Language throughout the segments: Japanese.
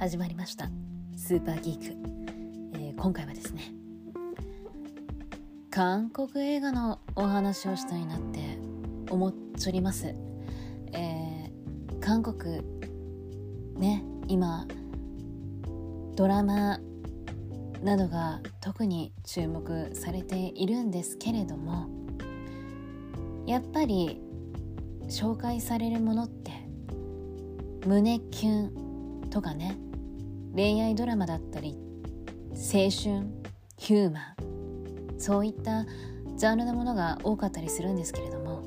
始まりました。スーパーギーク、えー、今回はですね韓国映画のお話をしたいなって思っちょります、えー、韓国ね今ドラマなどが特に注目されているんですけれどもやっぱり紹介されるものって胸キュンとかね恋愛ドラマだったり青春ヒューマンそういったジャンルのものが多かったりするんですけれども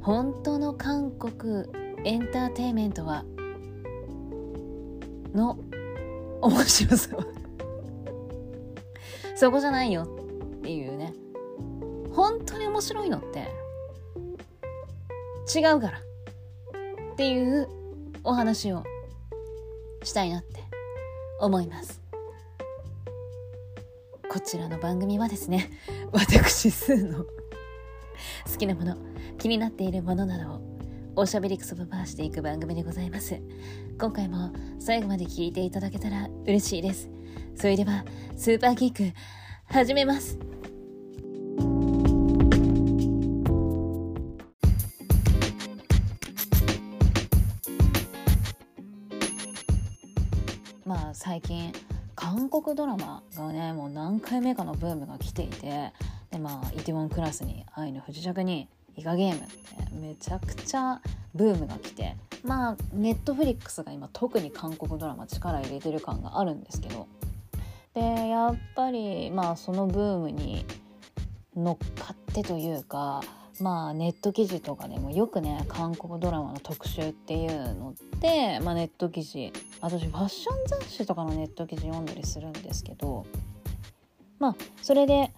本当の韓国エンターテインメントはの面白さはそこじゃないよっていうね。本当に面白いのって違うからっていうお話をしたいなって。思います。こちらの番組はですね 私スーの 好きなもの気になっているものなどをおしゃべりくそばばしていく番組でございます。今回も最後まで聞いていただけたら嬉しいです。それではスーパーキック始めます。近韓国ドラマがねもう何回目かのブームが来ていてでまあイテウォンクラスに愛の不時着にイカゲームってめちゃくちゃブームが来てまあネットフリックスが今特に韓国ドラマ力入れてる感があるんですけど。でやっぱりまあそのブームに乗っかってというかまあネット記事とかでもよくね韓国ドラマの特集っていうのって、まあ、ネット記事私ファッション雑誌とかのネット記事読んだりするんですけどまあそれで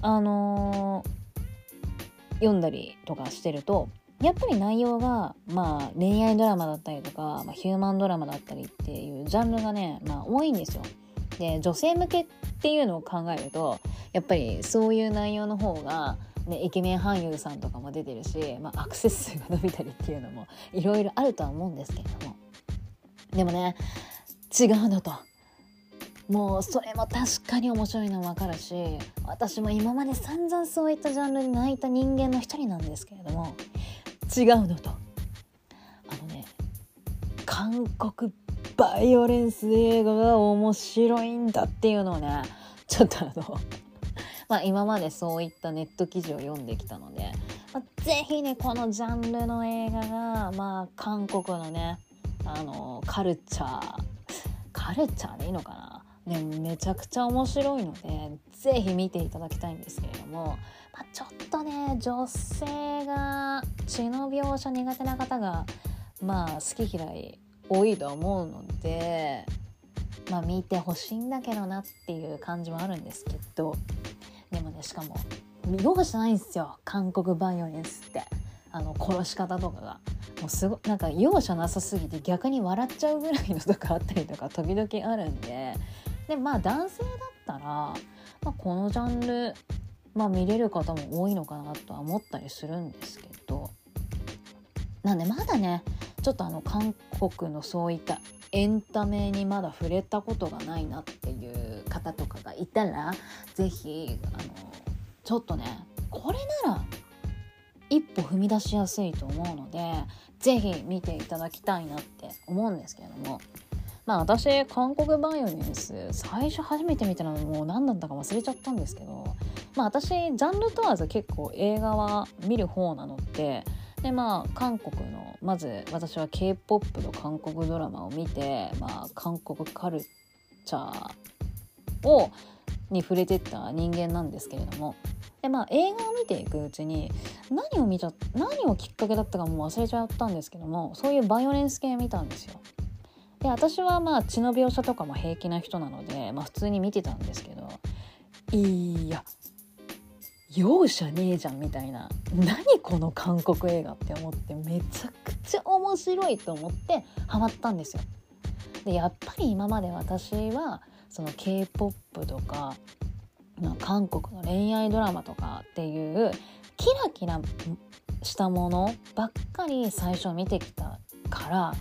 あのー、読んだりとかしてるとやっぱり内容がまあ恋愛ドラマだったりとか、まあ、ヒューマンドラマだったりっていうジャンルがね、まあ、多いんですよ。で女性向けっていうのを考えるとやっぱりそういう内容の方がね、イケメン俳優さんとかも出てるし、まあ、アクセス数が伸びたりっていうのもいろいろあるとは思うんですけれども。でもね違うのと。もうそれも確かに面白いの分かるし私も今まで散々そういったジャンルに泣いた人間の一人なんですけれども違うのと。あのね韓国バイオレンス映画が面白いんだっていうのをねちょっとあのまあ、今までそういったネット記事を読んできたので、まあ、ぜひねこのジャンルの映画が、まあ、韓国のねあのカルチャーカルチャーでいいのかな、ね、めちゃくちゃ面白いのでぜひ見ていただきたいんですけれども、まあ、ちょっとね女性が血の描写苦手な方がまあ好き嫌い多いと思うのでまあ見てほしいんだけどなっていう感じもあるんですけどでもねしかも容赦ないんですよ韓国バイオレンスって。あの殺し方とかが。もうすごなんか容赦なさすぎて逆に笑っちゃうぐらいのとかあったりとか時々あるんで。でまあ男性だったら、まあ、このジャンル、まあ、見れる方も多いのかなとは思ったりするんですけど。なんでまだねちょっとあの韓国のそういったエンタメにまだ触れたことがないなっていう方とかがいたら是非あのちょっとねこれなら一歩踏み出しやすいと思うので是非見ていただきたいなって思うんですけれども。まあ私韓国バイオレンス最初初めて見たのもう何だったか忘れちゃったんですけどまあ私ジャンル問わず結構映画は見る方なのででまあ韓国のまず私は k p o p と韓国ドラマを見て、まあ、韓国カルチャーをに触れてった人間なんですけれどもで、まあ、映画を見ていくうちに何を見ちゃ何をきっかけだったかもう忘れちゃったんですけどもそういうバイオレンス系見たんですよ。で私はまあ血の描写とかも平気な人なので、まあ、普通に見てたんですけどいや容赦ねえじゃんみたいな何この韓国映画って思ってめちゃくちゃ面白いと思ってハマったんですよ。でやっぱり今まで私はその k p o p とか韓国の恋愛ドラマとかっていうキラキラしたものばっかり最初見てきたから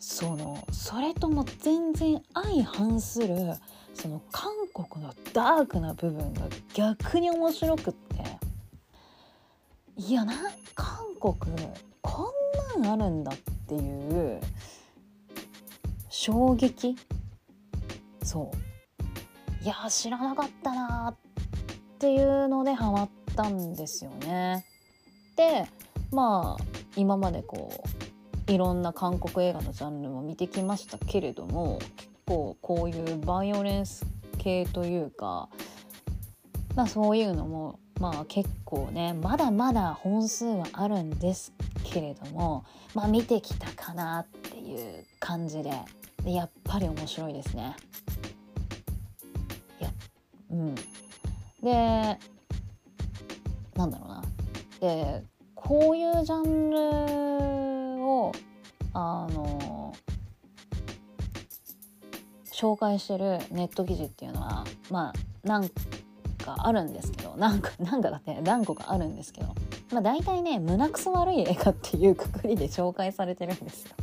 そのそれとも全然相反するその韓国のダークな部分が逆に面白くって。いやな韓国こんなんあるんだっていう衝撃そういや知らなかったなっていうのでハマったんですよね。でまあ今までこういろんな韓国映画のジャンルも見てきましたけれども結構こういうバイオレンス系というか、まあ、そういうのもまあ結構ねまだまだ本数はあるんですけれどもまあ見てきたかなっていう感じででやっぱり面白いですね。うんでなんだろうなでこういうジャンルをあの紹介してるネット記事っていうのはまあ何かあるんですけどなんか なんかだって何個かあるんですけどまあ大体ね胸くそ悪い映画っていうくくりで紹介されてるんですよ。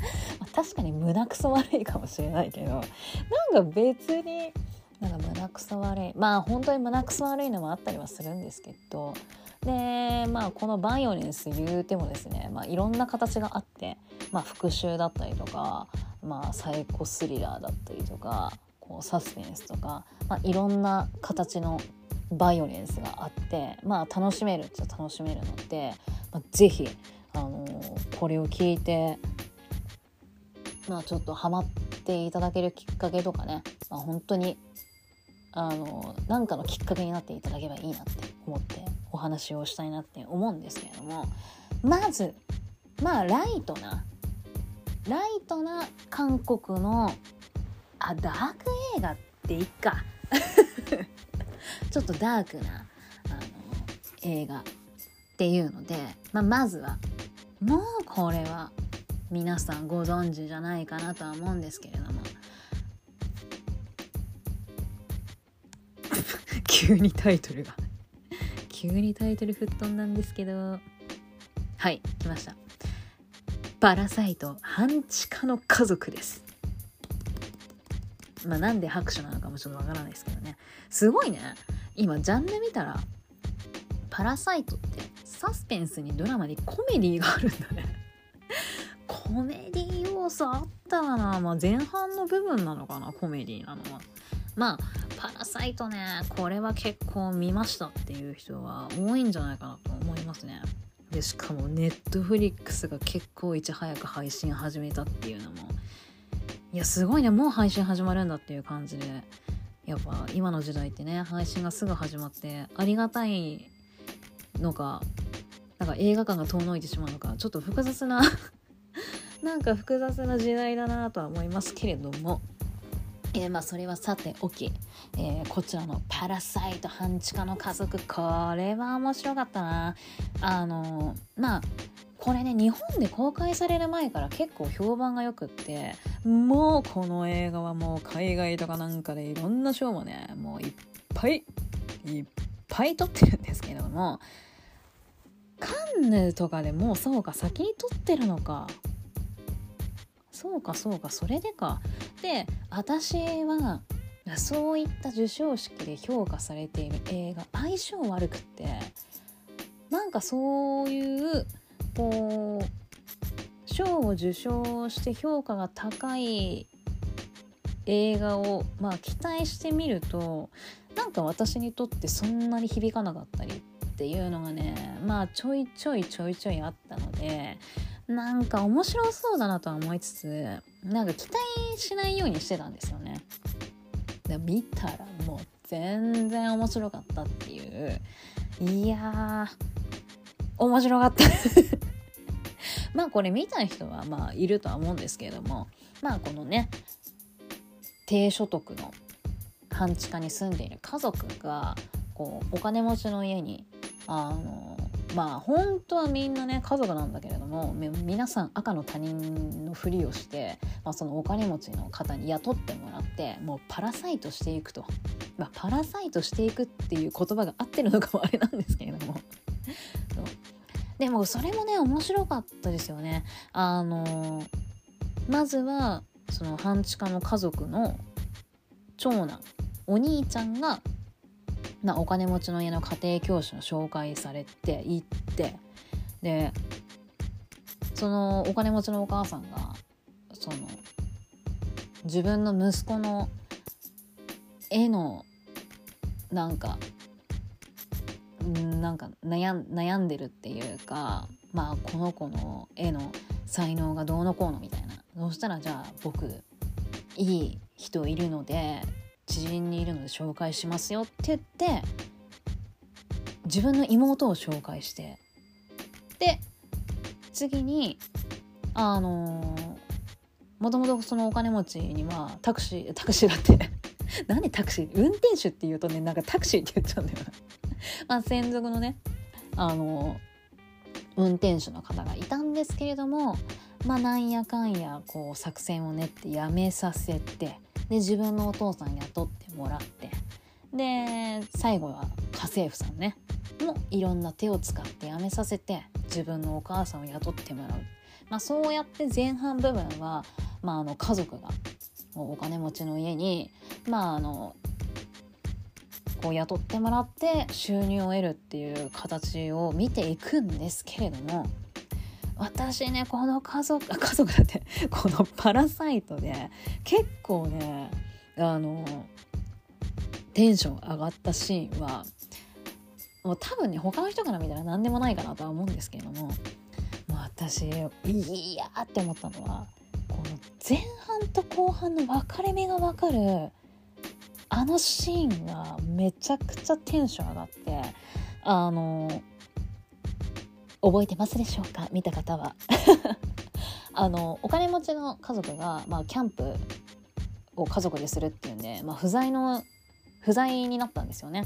確かに胸くそ悪いかもしれないけどなんか別になんか胸くそ悪いまあ本当に胸くそ悪いのもあったりはするんですけどでまあこのバイオレンス言うてもですね、まあ、いろんな形があって、まあ、復讐だったりとか、まあ、サイコスリラーだったりとかこうサスペンスとか、まあ、いろんな形のバイオレンスがあってまあ楽しめるっちゃ楽しめるので、まあ、是非、あのー、これを聞いてまあちょっとハマっていただけるきっかけとかね、まあ、本当にあのなんかのきっかけになっていただければいいなって思ってお話をしたいなって思うんですけれどもまずまあライトなライトな韓国のあダーク映画っていっか。ちょっとダークなあの映画っていうので、まあ、まずはもうこれは皆さんご存知じゃないかなとは思うんですけれども急にタイトルが。急にタイトル吹っ飛んだんですけど。はい来ました。パラサイト半地下の家族です。まあなんで拍手なのかもちょっとわからないですけどね。すごいね。今ジャンル見たらパラサイトってサスペンスにドラマにコメディがあるんだね。コメディ要素あったかなまあ前半の部分なのかなコメディーなのは。まあパラサイトね。これは結構見ましたっていう人は多いんじゃないかなと思いますね。でしかもネットフリックスが結構いち早く配信始めたっていうのも。いやすごいね。もう配信始まるんだっていう感じで。やっぱ今の時代ってね配信がすぐ始まってありがたいのかなんか映画館が遠のいてしまうのかちょっと複雑な なんか複雑な時代だなとは思いますけれども。えー、まあそれはさておき、えー、こちらの「パラサイト半地下の家族」これは面白かったな。あのまあこれね日本で公開される前から結構評判がよくってもうこの映画はもう海外とかなんかでいろんな賞もねもういっぱいいっぱい撮ってるんですけどもカンヌとかでもうそうか先に撮ってるのか。そうかそうかそれでか。で私はそういった授賞式で評価されている映画相性悪くって。なんかそういうこう賞を受賞して評価が高い映画をまあ期待してみるとなんか私にとってそんなに響かなかったりっていうのがねまあちょいちょいちょいちょいあったのでなんか面白そうだなとは思いつつなんか期待しないようにしてたんですよね。で見たらもう全然面白かったっていういや面白かった まあこれ見た人はまあいるとは思うんですけれどもまあこのね低所得の半地下に住んでいる家族がこうお金持ちの家にあのまあ本当はみんなね家族なんだけれども皆さん赤の他人のふりをして、まあ、そのお金持ちの方に雇ってもらってもうパラサイトしていくと、まあ、パラサイトしていくっていう言葉が合ってるのかもあれなんですけれども。でもそれもね面白かったですよね。あのまずはその半地下の家族の長男お兄ちゃんが、まあ、お金持ちの家の家庭教師を紹介されて行ってでそのお金持ちのお母さんがその自分の息子の絵のなんかなんか悩悩んでるっていうかまあこの子の絵の才能がどうのこうのみたいな。そしたらじゃあ僕いい人いるので知人にいるので紹介しますよって言って自分の妹を紹介してで次にあのもともとそのお金持ちにはタクシータクシーだって 何でタクシー？運転手って言うとねなんかタクシーって言っちゃうんだよな。まあ専属のねあの運転手の方がいたんですけれどもまあなんやかんやこう作戦を練ってやめさせてで自分のお父さん雇ってもらって。で最後は家政婦さんね。もいろんな手を使ってやめさせて自分のお母さんを雇ってもらう、まあ、そうやって前半部分は、まあ、あの家族がお金持ちの家に、まあ、あのこう雇ってもらって収入を得るっていう形を見ていくんですけれども私ねこの家族 家族だってこの「パラサイト」で結構ねあのテンション上がったシーンはもう多分ね他の人から見たら何でもないかなとは思うんですけれどもも私いやって思ったのはこの前半と後半の分かれ目が分かるあのシーンがめちゃくちゃテンション上がってあの覚えてますでしょうか？見た方は あのお金持ちの家族が、まあ、キャンプを家族でするっていうんで、まあ、不在の不在になったんですよね。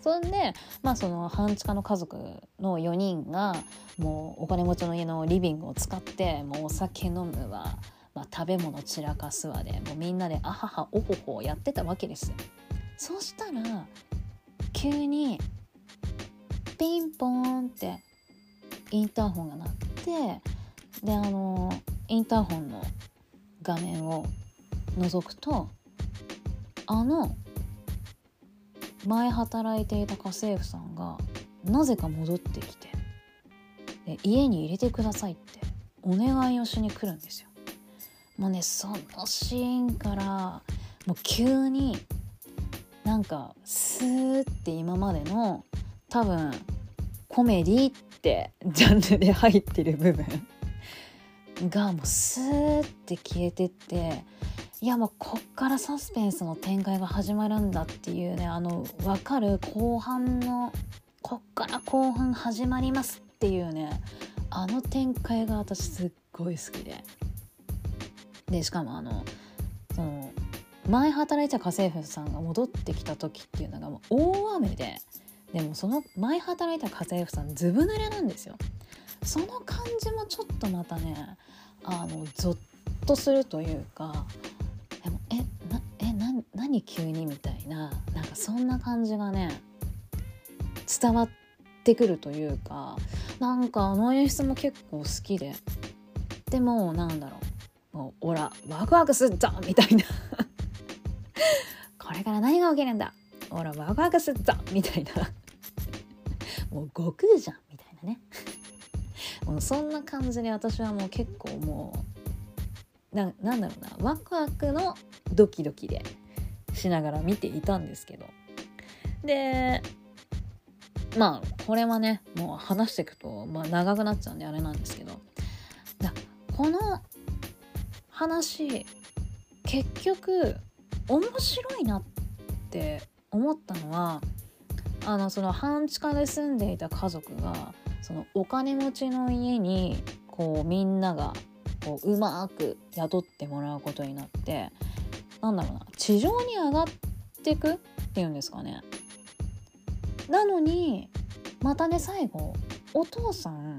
そんで、まあ、その半地下の家族の4人がもうお金持ちの家のリビングを使ってもうお酒飲むわまあ、食べ物散らかすわでもうみんなであははおほほやってたわけです。そしたら急にピンポーンってインターホンが鳴ってであのインターホンの画面を覗くとあの前働いていた家政婦さんがなぜか戻ってきてで家に入れてくださいってお願いをしに来るんですよ。もうねそのシーンからもう急になんかスーって今までの多分コメディって ジャンルで入ってる部分がもうスーって消えてっていやもうこっからサスペンスの展開が始まるんだっていうねあの分かる後半のこっから後半始まりますっていうねあの展開が私すっごい好きで。でしかもあのその前働いた家政婦さんが戻ってきた時っていうのがもう大雨ででもその前働いた家政婦さんずぶ濡れなんですよ。その感じもちょっとまたねあのゾッとするというかでもえなえな何急にみたいななんかそんな感じがね伝わってくるというかなんかあの演出も結構好きででもなんだろうもうオラワクワクすっぞみたいなこれから何が起きるんだオラワクワクすっぞみたいなもう悟空じゃんみたいなね。もうそんな感じで私はもう結構もうななんだろうなワクワクのドキドキでしながら見ていたんですけど。でまあこれはねもう話していくと、まあ、長くなっちゃうんであれなんですけど。だこの話結局面白いなって思ったのはあのその半地下で住んでいた家族がそのお金持ちの家にこうみんながこううまく雇ってもらうことになってなんだろうな地上に上がっていくっていうんですかね。なのにまたね最後お父さん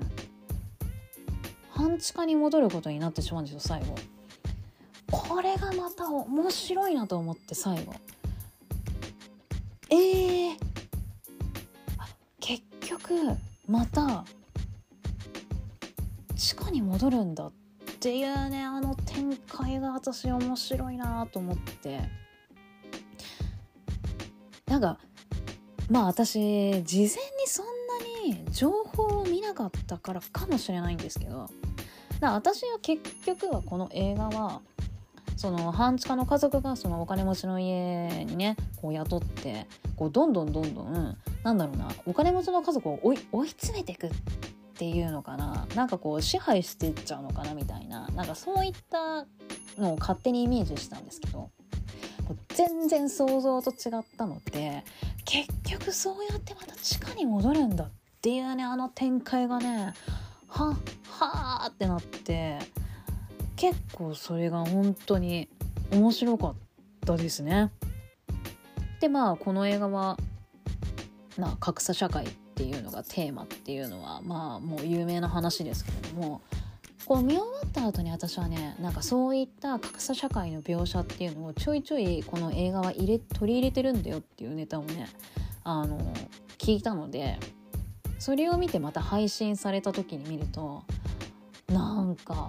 半地下に戻ることになってしまうんですよ最後。これがまた面白いなと思って最後えー、局また地下に戻るんだっていうねあの展開が私面白いなと思って。なんかまあ私事前にそんなに情報を見なかったからかもしれないんですけどだ私は結局はこの映画はその半地下の家族がそのお金持ちの家にねこう雇ってこうどんどんどんどんなんだろうなお金持ちの家族を追い追い詰めていくっていうのかな。なんかこう支配してっちゃうのかなみたいな。なんかそういったのを勝手にイメージしたんですけど。全然想像と違ったので結局そうやってまた地下に戻るんだっていうねあの展開がねはっはあってなって結構それが本当に面白かったですね。でまあこの映画は、まあ、格差社会っていうのがテーマっていうのはまあもう有名な話ですけれどもこう見終わった後に私はねなんかそういった格差社会の描写っていうのをちょいちょいこの映画は入れ取り入れてるんだよっていうネタをねあの聞いたのでそれを見てまた配信された時に見るとなんか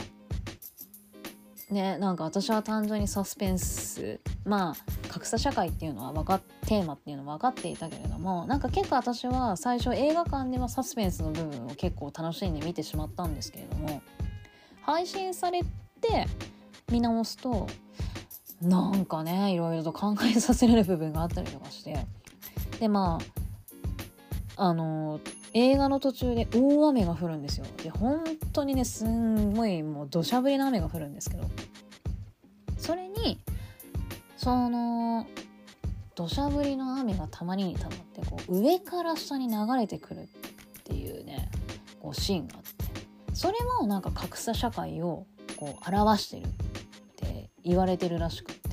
ねなんか私は単純にサスペンスまあ格差社会っていうのは分かっテーマっていうのは分かっていたけれどもなんか結構私は最初映画館ではサスペンスの部分を結構楽しんで見てしまったんですけれども配信されて見直すとなんかねいろいろと考えさせられる部分があったりとかしてでまああの映画の途中で大雨が降るんですよ。で本当にねすんごいもう土砂降りの雨が降るんですけど。それにその土砂降りの雨がたまりにたまってこう上から下に流れてくるっていうねこうシーンがあって。それもなんか格差社会をこう表してるって言われてるらしくって。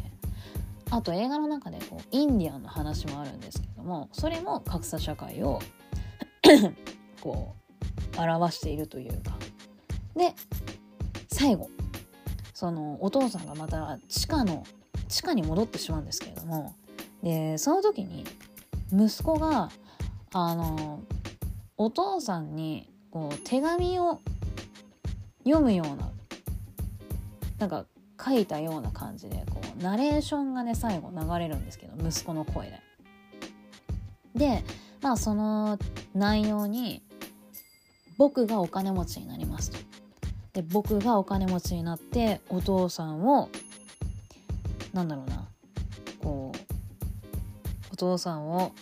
あと映画の中でこうインディアンの話もあるんですけどもそれも格差社会を こう表しているというか。で最後。そのお父さんがまた地下の地下に戻ってしまうんですけれども。でその時に息子があのお父さんにこう手紙を読むようななんか書いたような感じでこうナレーションがね最後流れるんですけど息子の声で。でまあその内容に僕がお金持ちになりますと。で僕がお金持ちになってお父さんをなんだろうなこうお父さんを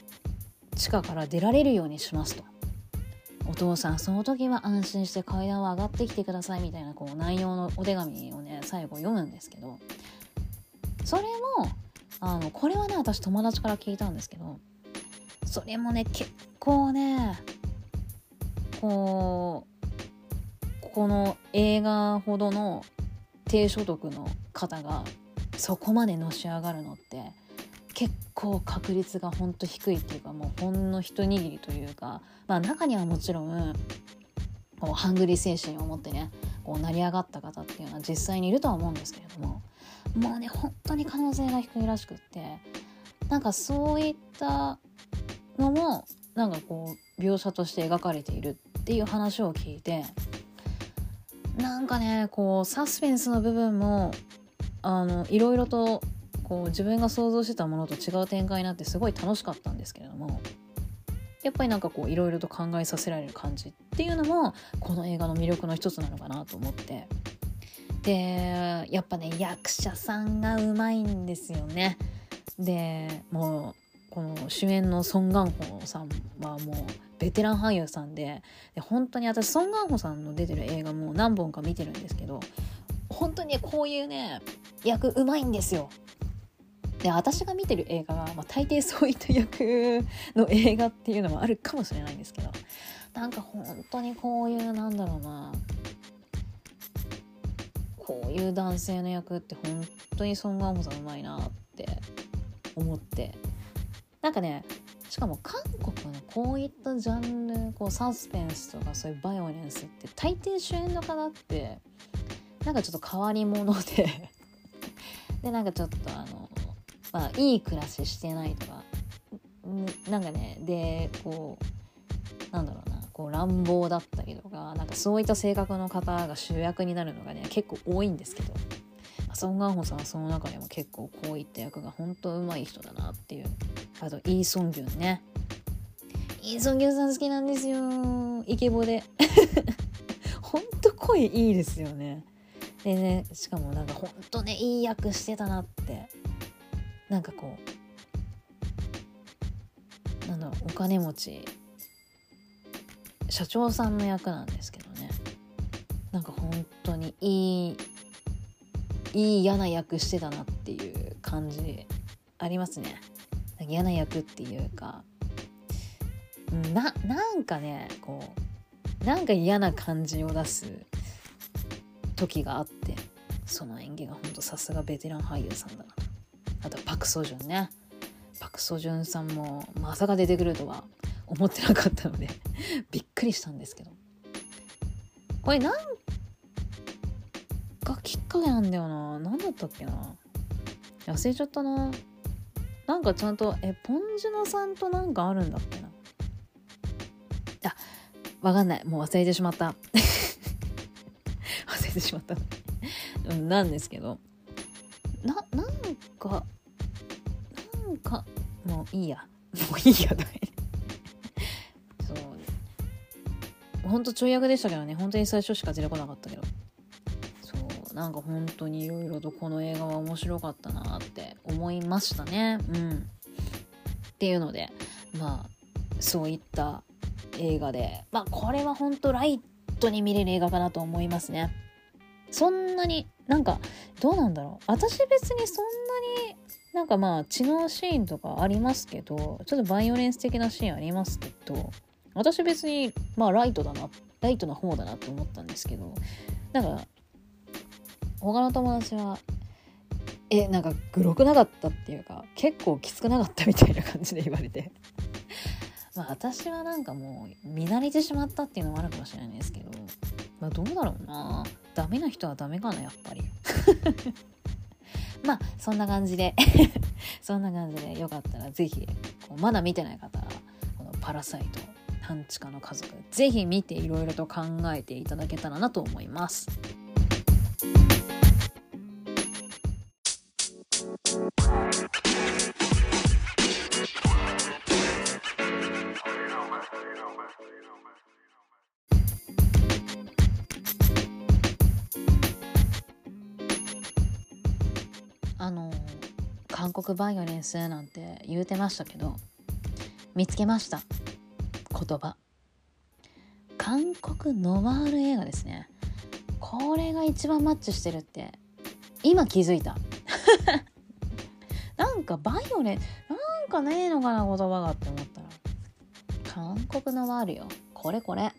地下から出られるようにしますと。お父さんその時は安心して階段を上がってきてくださいみたいなこう内容のお手紙をね最後読むんですけどそれもあのこれはね私友達から聞いたんですけどそれもね結構ねこうこの映画ほどの低所得の方がそこまでのし上がるのって結構確率がほんと低いっていうかもうほんの一握りというかまあ中にはもちろんこうハングリー精神を持ってねこう成り上がった方っていうのは実際にいるとは思うんですけれどももうね本当に可能性が低いらしくってなんかそういったのもなんかこう描写として描かれているっていう話を聞いてなんかねこうサスペンスの部分もあのいろいろとこう自分が想像してたものと違う展開になってすごい楽しかったんですけれどもやっぱりなんかこういろいろと考えさせられる感じっていうのもこの映画の魅力の一つなのかなと思って。でやっぱね役者さんがうまいんですよね。でもうこの主演のソン・ガンホさんはもうベテラン俳優さんでで本当に私ソン・ガンホさんの出てる映画も何本か見てるんですけど本当にこういうね役うまいんですよ。で私が見てる映画が、まあ、大抵そういった役の映画っていうのもあるかもしれないんですけどなんか本当にこういうなんだろうなこういう男性の役って本当にソン・ガンホさんうまいなって思ってなんかねしかも韓国のこういったジャンルこうサスペンスとかそういうバイオレンスって大抵主演の方ってなんかちょっと変わり者で でなんかちょっとあのまあ、いい暮らししてないとかなんかねでこうなんだろうなこう乱暴だったりとかなんかそういった性格の方が主役になるのがね結構多いんですけど。ソン・ガンホさんはその中でも結構こういった役が本当うまい人だなっていう。あとイー・ソンギュンね。イー・ソンギュンさん好きなんですよ。イケボで。ほんと声いいですよね。でねしかもなんかほんとねいい役してたなって。なんかこうなんだろうお金持ち社長さんの役なんですけどね。なんか本当にいいいい嫌な役してたなっていう感じありますね。嫌な役っていうかななんかねこうなんか嫌な感じを出す時があってその演技がほんとさすがベテラン俳優さんだな。あとパク・ソジュンね。パク・ソジュンさんもまさか出てくるとは思ってなかったのでびっくりしたんですけど。これなんかきっかけなんだよな。何だったっけな。忘れちゃったな。なんかちゃんとえポンジュノさんとなんかあるんだっけな。あわかんない。もう忘れてしまった。忘れてしまった。なんですけど。ななんかなんかもういいや。もういいやだそう。ほんと跳躍でしたけどね。本当に最初しか出てこなかったけど。なんか本当にいろいろとこの映画は面白かったなって思いましたね。うん。っていうのでまあそういった映画でまあこれは本当ライトに見れる映画かなと思いますね。そんなになんかどうなんだろう。私別にそんなになんかまあ血のシーンとかありますけどちょっとバイオレンス的なシーンありますけど私別にまあライトだなライトな方だなと思ったんですけどなんか他の友達はえなんかグロくなかったっていうか結構きつくなかったみたいな感じで言われて。まあ私はなんかもう見慣れてしまったっていうのもあるかもしれないですけどまあどうだろうな。ダメな人はダメかなやっぱり。まあそんな感じで そんな感じでよかったら是非まだ見てない方はこの「パラサイト半地下の家族」是非見ていろいろと考えていただけたらなと思います。あの韓国バイオレンスなんて言うてましたけど見つけました。言葉。韓国ノワール映画ですね。これが一番マッチしてるって今気づいた。なんかバイオレンなんかねえのかな言葉がって思ったら。韓国ノワールよ。これこれ。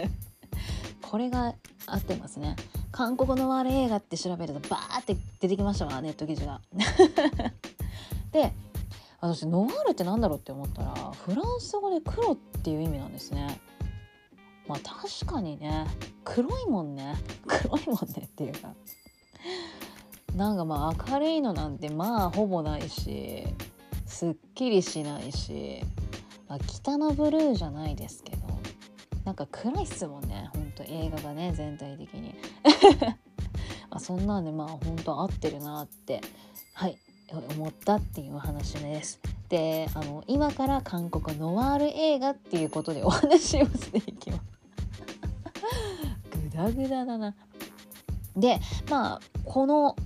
これが合ってますね。韓国の悪い映画って調べるとバーって出てきましたわネット記事が。で私ノワールって何だろうって思ったらフランス語で黒っていう意味なんですね。まあ確かにね黒いもんね 黒いもんねっていうかなんかまあ明るいのなんてまあほぼないしすっきりしないし、まあ、北のブルーじゃないですけどなんか暗いっすもんねと映画がね全体的に。まあそんなんでまあ本当合ってるなってはい思ったっていうお話です。であの今から韓国ノワール映画っていうことでお話をしていきます。グダグダだな。でまあこの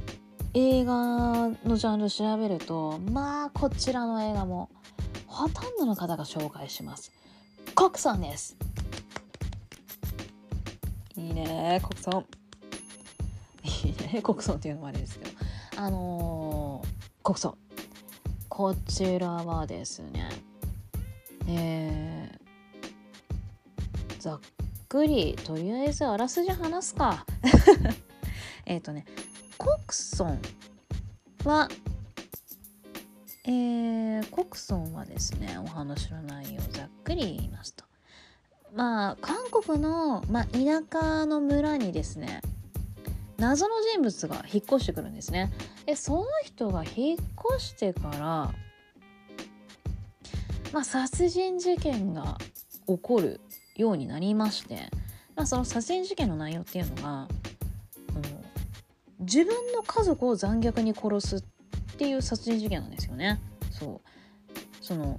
映画のジャンル調べるとまあこちらの映画もほとんどの方が紹介します。コクさんです。いいね国村いいね国村っていうのもあれですけど。あのー、国村こちらはですねえー、ざっくりとりあえずあらすじ話すか。えっとね国村はえー、国村はですねお話の内容をざっくり言いますと。まあ韓国の、まあ、田舎の村にですね謎の人物が引っ越してくるんですねでその人が引っ越してからまあ殺人事件が起こるようになりまして、まあ、その殺人事件の内容っていうのが、うん、自分の家族を残虐に殺すっていう殺人事件なんですよね。そうその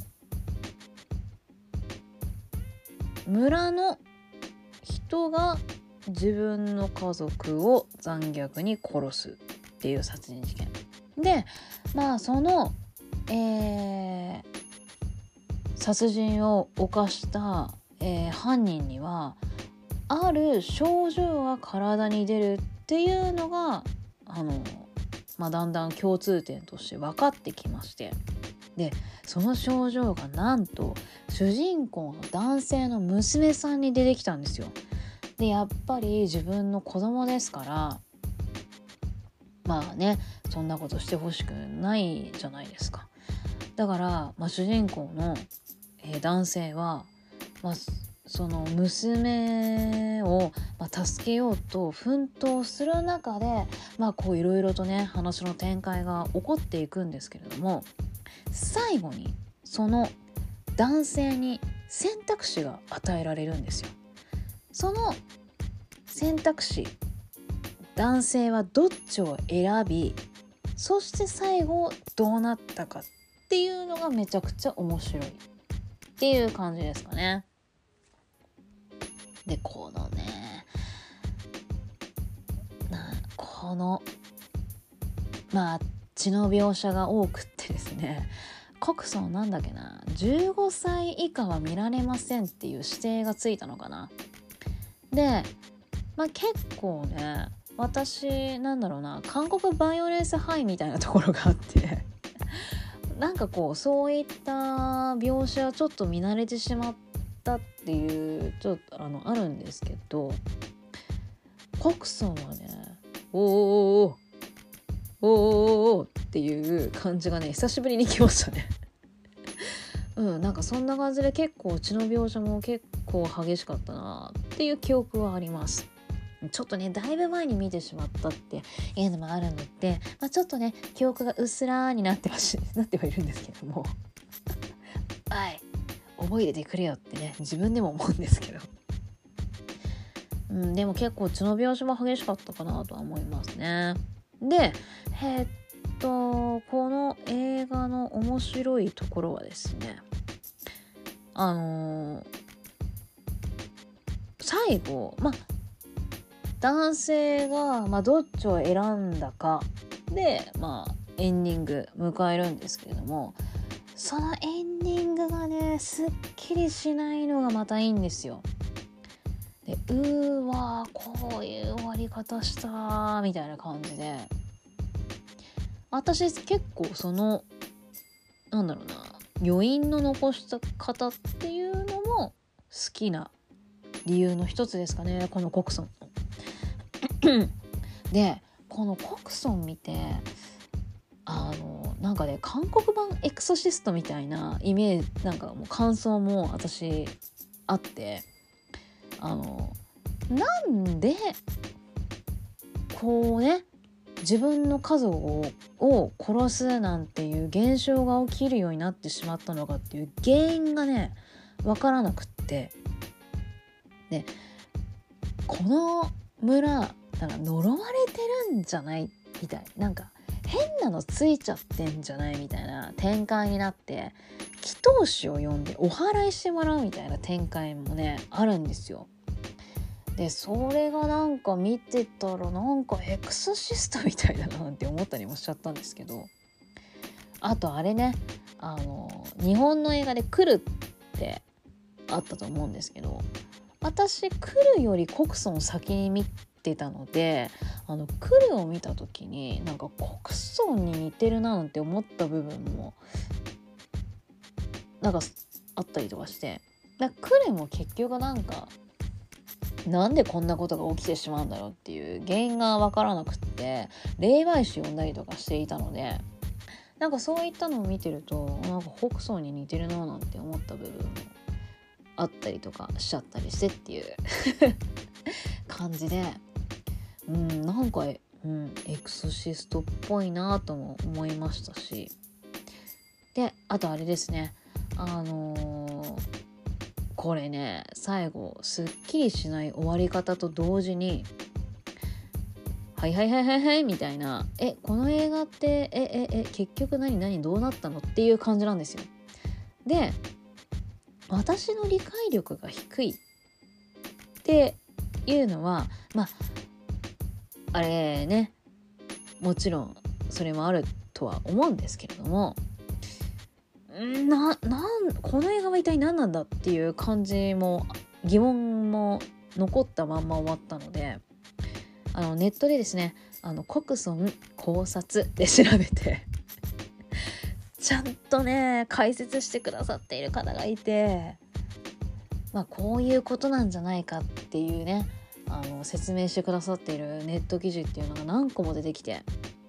村の人が自分の家族を残虐に殺すっていう殺人事件。でまあその、えー、殺人を犯した、えー、犯人にはある症状が体に出るっていうのがあの、まあ、だんだん共通点として分かってきまして。でその症状がなんと主人公の男性の娘さんに出てきたんですよ。でやっぱり自分の子供ですからまあねそんなことしてほしくないじゃないですか。だから、まあ、主人公の、えー、男性は、まあ、その娘を、まあ、助けようと奮闘する中でまあこういろいろとね話の展開が起こっていくんですけれども最後にその男性に選択肢が与えられるんですよ。その選択肢男性はどっちを選びそして最後どうなったかっていうのがめちゃくちゃ面白いっていう感じですかね。でこのねこのまあ血の描写が多くてですね。告訴なんだっけな。15歳以下は見られませんっていう指定がついたのかな。でまあ結構ね私なんだろうな。韓国バイオレンスハイみたいなところがあって。なんかこうそういった描写はちょっと見慣れてしまったっていうちょっとあのあるんですけど。コクソンはねおーおーおおおっていう感じがね久しぶりに来ましたね。うんなんかそんな感じで結構血の描写も結構激しかったなっていう記憶はあります。ちょっとねだいぶ前に見てしまったっていうのもあるので、まあ、ちょっとね記憶がうっすらーになってはし なってはいるんですけども。はい。覚えててくれよってね自分でも思うんですけど、うん、でも結構血の描写も激しかったかなとは思いますね。でえー、っとこの映画の面白いところはですねあのー、最後まあ男性が、まあ、どっちを選んだかで、まあ、エンディング迎えるんですけれどもそのエンディングがねすっきりしないのがまたいいんですよ。でうわこういう終わり方したみたいな感じで。私結構そのなんだろうな余韻の残した方っていうのも好きな理由の一つですかねこのコクソン。でこのコクソン見てあのなんかね韓国版エクソシストみたいなイメージなんかもう感想も私あって。あのなんでこうね自分の家族を殺すなんていう現象が起きるようになってしまったのかっていう原因がね分からなくって。でこの村なんか呪われてるんじゃない？みたいなんか変なのついちゃってんじゃないみたいな展開になって祈祷師を呼んでお祓いしてもらうみたいな展開もねあるんですよ。でそれがなんか見てたらなんかエクソシストみたいだなって思ったりもしちゃったんですけどあとあれねあの日本の映画で「来る」ってあったと思うんですけど私来るよりコクソン先に見ってたのであのクルを見た時になんか国村に似てるななんて思った部分もなんかあったりとかしてだクルも結局なんかなんでこんなことが起きてしまうんだろうっていう原因が分からなくって霊媒師呼んだりとかしていたのでなんかそういったのを見てるとなんか北総に似てるななんて思った部分もあったりとかしちゃったりしてっていう 感じでうんなんか、うん、エクソシストっぽいなとも思いましたしであとあれですねあのー、これね最後すっきりしない終わり方と同時に「はいはいはいはいはい」みたいな「えこの映画ってえええ結局何何どうなったの?」っていう感じなんですよ。で私の理解力が低いっていうのはまああれね。もちろんそれもあるとは思うんですけれども。ななんこの映画は一体何なんだっていう感じも疑問も残ったまんま終わったので。あのネットでですねあのコクソン考察で調べて ちゃんとね解説してくださっている方がいてまあこういうことなんじゃないかっていうねあの説明してくださっているネット記事っていうのが何個も出てきて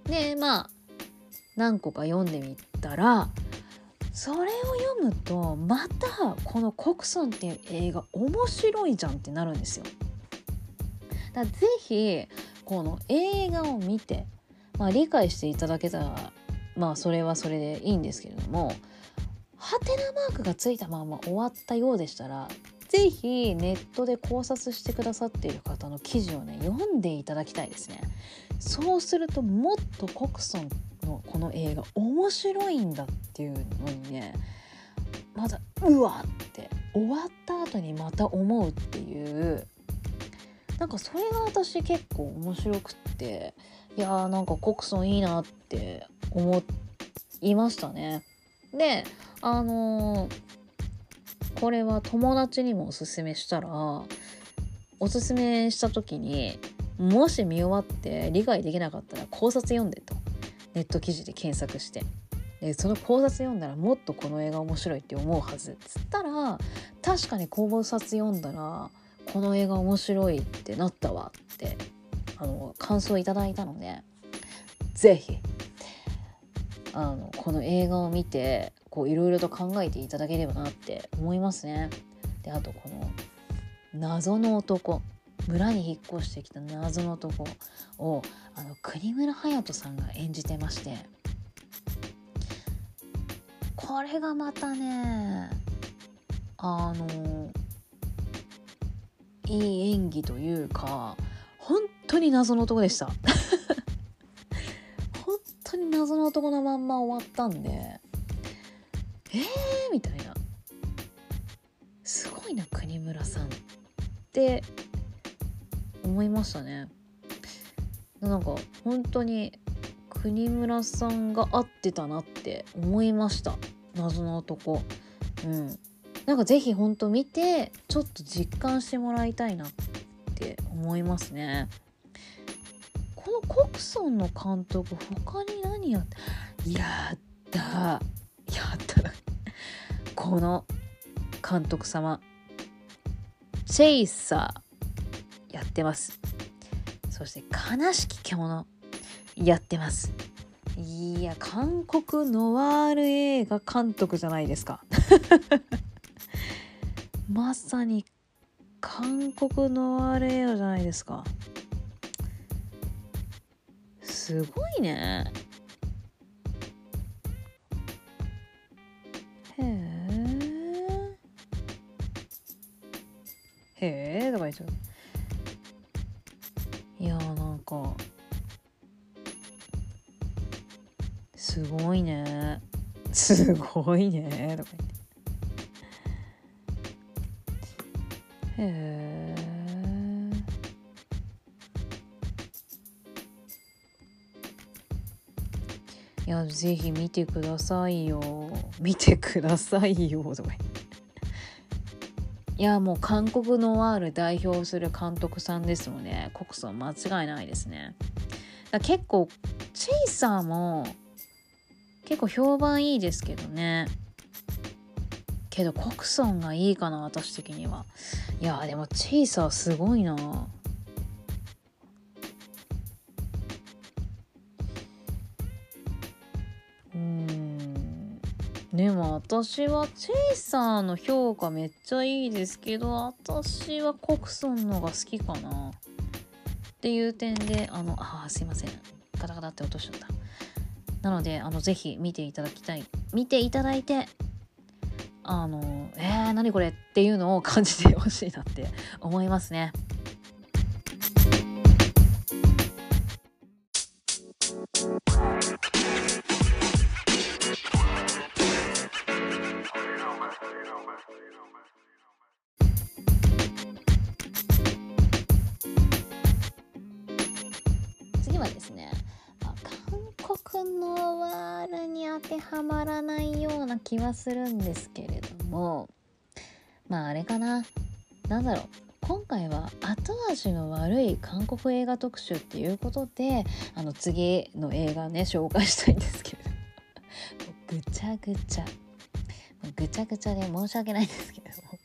でまあ何個か読んでみたらそれを読むとまたこの「コクソン」っていう映画面白いじゃんってなるんですよ。だぜひこの映画を見て、まあ、理解していただけたらまあそれはそれでいいんですけれどもハテナマークがついたまま終わったようでしたら是非ネットで考察してくださっている方の記事をね読んでいただきたいですね。そうするともっとコクソンのこの映画面白いんだっていうのにねまだうわって終わった後にまた思うっていうなんかそれが私結構面白くっていやーなんかコクソンいいなって思いましたね。であのー、これは友達にもおすすめしたらおすすめした時にもし見終わって理解できなかったら考察読んでと。ネット記事で検索して。でその考察読んだらもっとこの映画面白いって思うはずっつったら確かに考察読んだらこの映画面白いってなったわってあの感想いただいたので是非あのこの映画を見ていろいろと考えていただければなって思いますね。であとこの謎の男。村に引っ越してきた謎の男をあの国村隼人さんが演じてまして。これがまたねあのいい演技というか本当に謎の男でした。に謎の男のまんま終わったんで。えーみたいな。すごいな国村さん。って思いましたね。なんか本当に国村さんが合ってたなって思いました。謎の男。うん。なんか是非本当見てちょっと実感してもらいたいなって思いますね。のコクソンの監督他に何やってやったやった。この監督様。チェイサーやってます。そして悲しき獣やってます。いや韓国ノワール映画監督じゃないですか。まさに韓国ノワール映画じゃないですか。すごいね。へえ。へえとか言っちゃう。いやーなんかすごいね。すごいねとか言って。へえ。やぜひ見てくださいよ。見てくださいよとかいやもう韓国ノワール代表する監督さんですのでコクソン間違いないですね。だ結構チェイサーも結構評判いいですけどね。けどコクソンがいいかな私的には。いやでもチェイサーすごいな。私はチェイサーの評価めっちゃいいですけど私はコクソンのが好きかな。っていう点であのあすいません。ガタガタって落としちゃった。なのであのぜひ見ていただきたい。見ていただいてあのえー、何これっていうのを感じてほしいなって思いますね。気はするんですけれどもまああれかな。なんだろう。今回は後味の悪い韓国映画特集っていうことであの次の映画ね紹介したいんですけれども。ぐちゃぐちゃ。ぐちゃぐちゃで申し訳ないんですけども。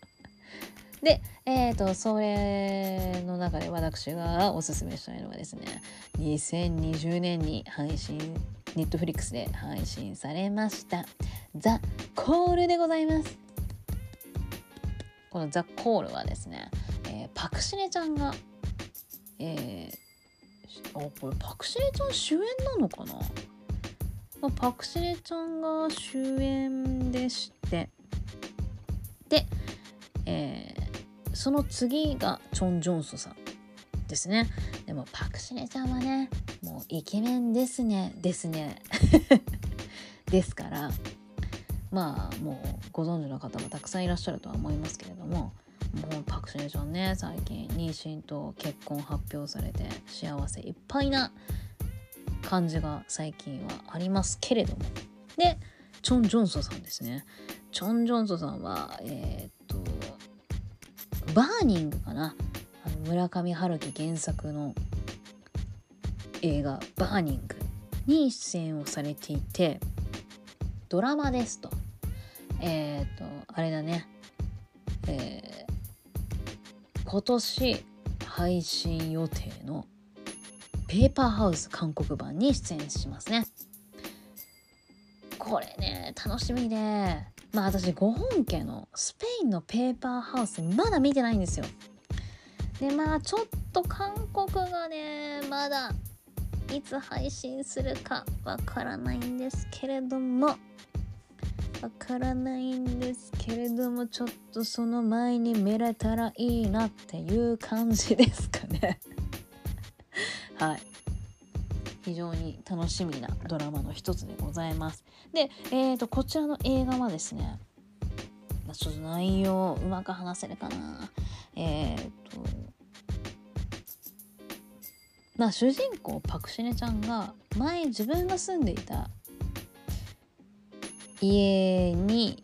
でえーとそれの中で私がおすすめしたいのがですね2020年に配信ネットフリックスで配信されました「ザ・コール」でございます。この「ザ・コール」はですね、えーパクシネちゃんがえー、あこれパクシネちゃん主演なのかな？まあパクシネちゃんが主演でして。で、えーその次がチョン・ジョンソさん。ですね。でもパクシネちゃんはねもうイケメンですね。ですね。ですからまあもうご存知の方もたくさんいらっしゃるとは思いますけれどももうパク・シネちゃんね最近妊娠と結婚発表されて幸せいっぱいな感じが最近はありますけれども。でチョン・ジョンソさんですね。チョン・ジョンソさんはえーっとバーニングかな。村上春樹原作の映画「バーニング」に出演をされていてドラマですと。えっ、とあれだね。えー今年配信予定のペーパーハウス韓国版に出演しますね。これね楽しみでまあ私5本家のスペインのペーパーハウスまだ見てないんですよ。でまあちょっと韓国がねまだいつ配信するかわからないんですけれどもわからないんですけれどもちょっとその前に見れたらいいなっていう感じですかね。はい。非常に楽しみなドラマの一つでございます。で、えー、とこちらの映画はですねまあちょっと内容うまく話せるかな。えっ、と。まあ主人公パクシネちゃんが前自分が住んでいた家に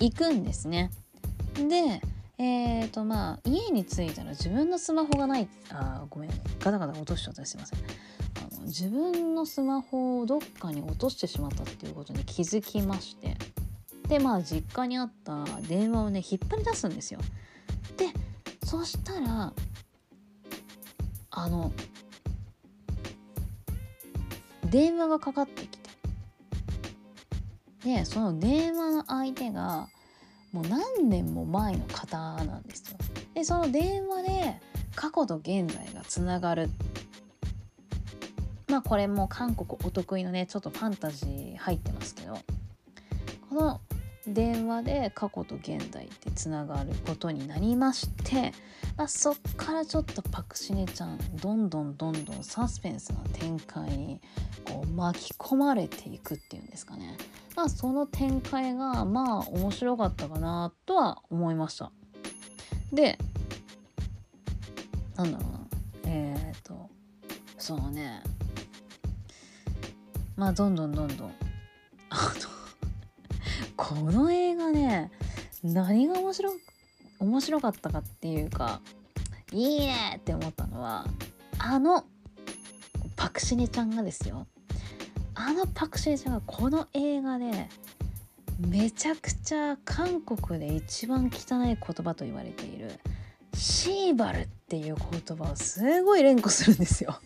行くんですね。でえーとまあ家に着いたら自分のスマホがない。あごめん。ガタガタ落としちゃった。すいません。あの自分のスマホをどっかに落としてしまったっていうことに気づきまして。でまあ実家にあった電話をね引っ張り出すんですよ。でそしたらあの電話がかかってきてでその電話の相手がもう何年も前の方なんですよ。でその電話で過去と現在がつながるまあこれも韓国お得意のねちょっとファンタジー入ってますけどこの電話で過去と現在ってつながることになりまして、まあ、そっからちょっとパクシネちゃんどんどんどんどんサスペンスな展開にこう巻き込まれていくっていうんですかね、まあ、その展開がまあ面白かったかなとは思いました。でなんだろうな。えっ、とそのね。まあどんどんどんどんあのこの映画ね何が面白面白かったかっていうかいいねって思ったのはあのパクシネちゃんがですよあのパクシネちゃんがこの映画でめちゃくちゃ韓国で一番汚い言葉と言われているシーバルっていう言葉をすごい連呼するんですよ。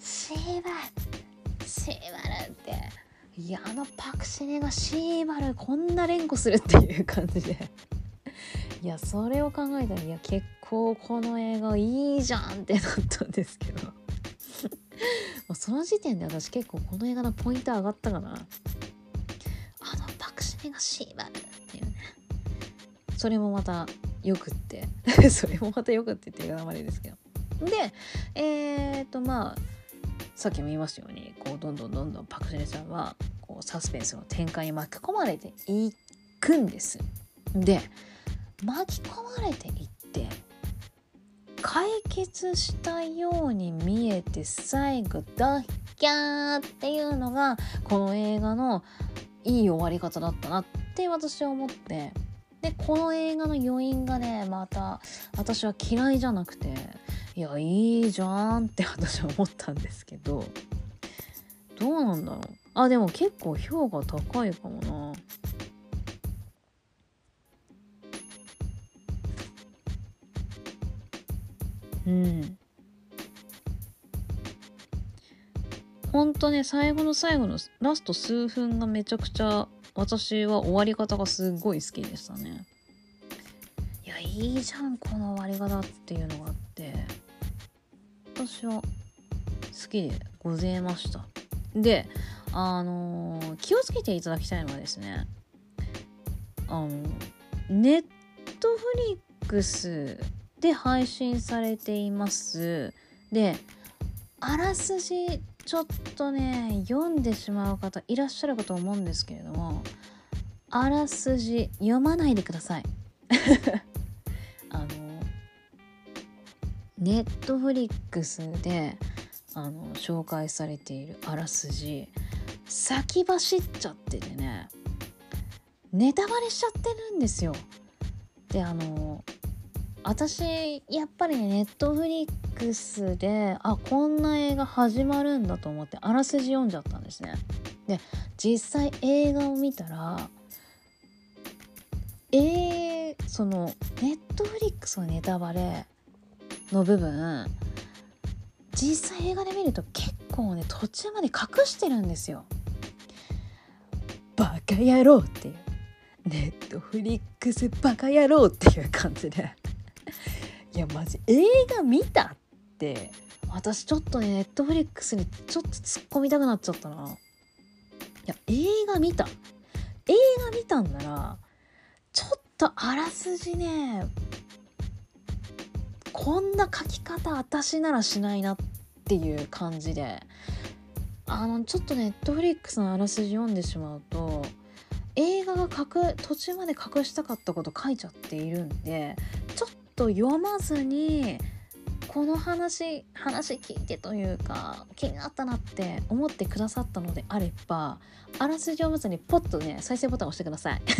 シーバルシーバルっていやあのパクシネがシーバルこんな連呼するっていう感じで。いやそれを考えたらいや結構この映画いいじゃんってなったんですけど。その時点で私結構この映画のポイント上がったかな。あのパクシれがシーバルっていうね。それもまたよくって。それもまたよくって言ってるあれですけど。でえっ、とまあさっきも言いましたようにこうどんどんどんどんパク・ジネさんはこうサスペンスの展開に巻き込まれていくんです。で巻き込まれていって解決したように見えて最後ドッキャーっていうのがこの映画のいい終わり方だったなって私は思ってでこの映画の余韻がねまた私は嫌いじゃなくていやいいじゃんって私は思ったんですけどどうなんだろうあでも結構評価高いかもな。うん。ほんとね最後の最後のラスト数分がめちゃくちゃ私は終わり方がすごい好きでしたね。いやいいじゃんこの終わり方っていうのがあって。私は好きでございました。であのー、気をつけていただきたいのはですねあのネットフリックスで配信されています。であらすじちょっとね読んでしまう方いらっしゃるかと思うんですけれどもあらすじ読まないでください。あのネットフリックスであの紹介されているあらすじ。先走っちゃっててねネタバレしちゃってるんですよ。であの私やっぱりねネットフリックスであこんな映画始まるんだと思ってあらすじ読んじゃったんですね。で実際映画を見たらえー、そのネットフリックスのネタバレの部分実際映画で見ると結構ね途中まで隠してるんですよ。バカ野郎っていう。ネットフリックスバカ野郎っていう感じで。いやマジ映画見たって。私ちょっとねネットフリックスにちょっと突っ込みたくなっちゃったな。いや映画見た。映画見たんならちょっとあらすじねこんな書き方私ならしないなっていう感じで。あのちょっとネットフリックスのあらすじ読んでしまうと映画が隠途中まで隠したかったこと書いちゃっているんでちょっと読まずにこの話話聞いてというか気になったなって思ってくださったのであればあらすじ読まずにポッとね再生ボタンを押してください。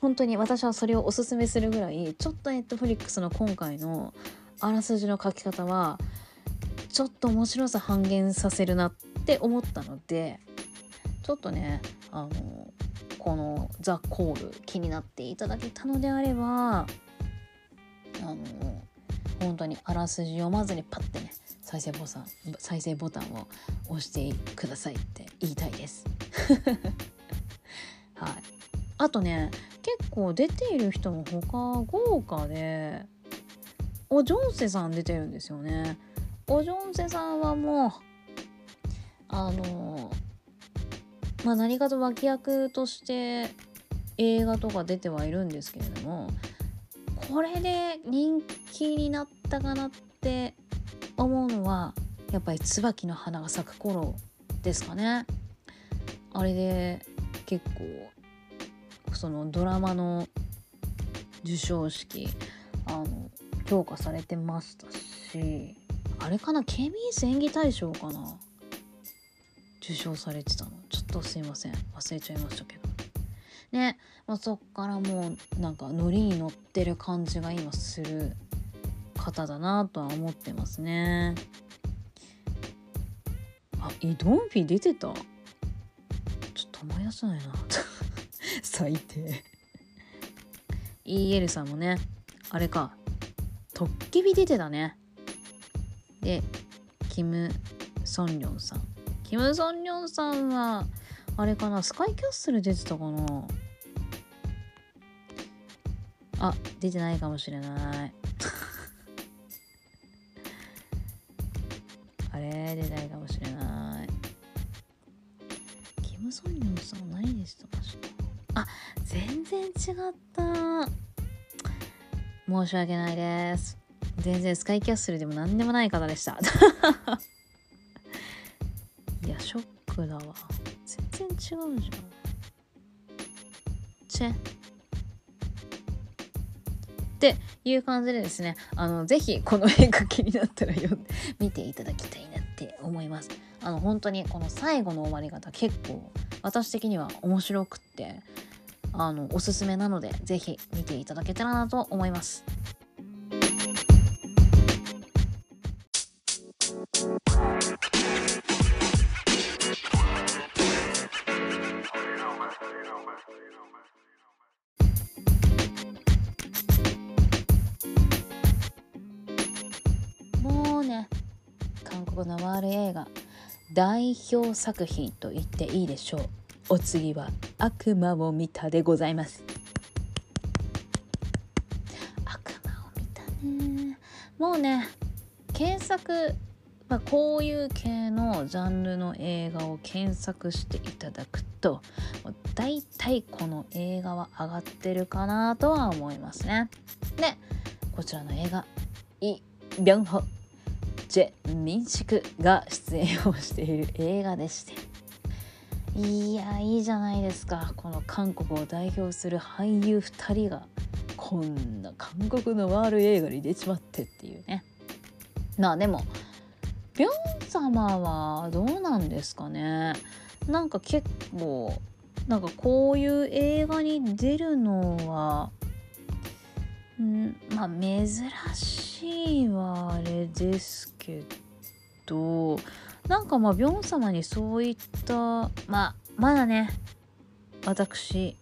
本当に私はそれをおすすめするぐらいちょっとネットフリックスの今回のあらすじの書き方はちょっと面白さ半減させるなって思ったのでちょっとねあのこの「ザ・コール」気になっていただけたのであればあの本当にあらすじ読まずにパッてね再生ボタン再生ボタンを押してくださいって言いたいです。はい、あとね結構出ている人も他豪華でおジョンセさん出てるんですよね。おジョンセさんはもうあのまあ何かと脇役として映画とか出てはいるんですけれどもこれで人気になったかなって思うのはやっぱり椿の花が咲く頃ですかね。あれで結構そのドラマの授賞式あの評価されてましたしあれかな？ケミーズ演技大賞かな？受賞されてたの。ちょっとすいません。忘れちゃいましたけど。ね、まあ、そっからもうなんかノリに乗ってる感じが今する方だなとは思ってますね。あイドンフィ出てた？ちょっと思い出せないな。最低。EL さんもねあれか。トッケビ出てたね。でキム・ソンリョンさん。キム・ソンリョンさんはあれかなスカイキャッスル出てたかな？あ出てないかもしれない。あれ出てないかもしれない。キム・ソンリョンさん何出してましたあ全然違った。申し訳ないです。全然スカイキャッスルでも何でもない方でした。いやショックだわ。全然違うじゃん。チェ。っていう感じでですねあのぜひこの映画気になったら読んで見ていただきたいなって思います。あの本当にこの最後の終わり方結構私的には面白くってあのおすすめなのでぜひ見ていただけたらなと思います。韓国のワール映画代表作品と言っていいでしょう。お次は悪魔を見たでございます。悪魔を見たね。もうね検索、まあ、こういう系のジャンルの映画を検索していただくと大体この映画は上がってるかなとは思いますね。でこちらの映画イ・ビョンホジェ・ミンシクが出演をしている映画でして。いやいいじゃないですか。この韓国を代表する俳優2人がこんな韓国のワール映画に出ちまってっていうね。まあでもビョン様はどうなんですかね。なんか結構なんかこういう映画に出るのはんまあ珍しいはあれですけどなんかまあビョン様にそういったまあまだね私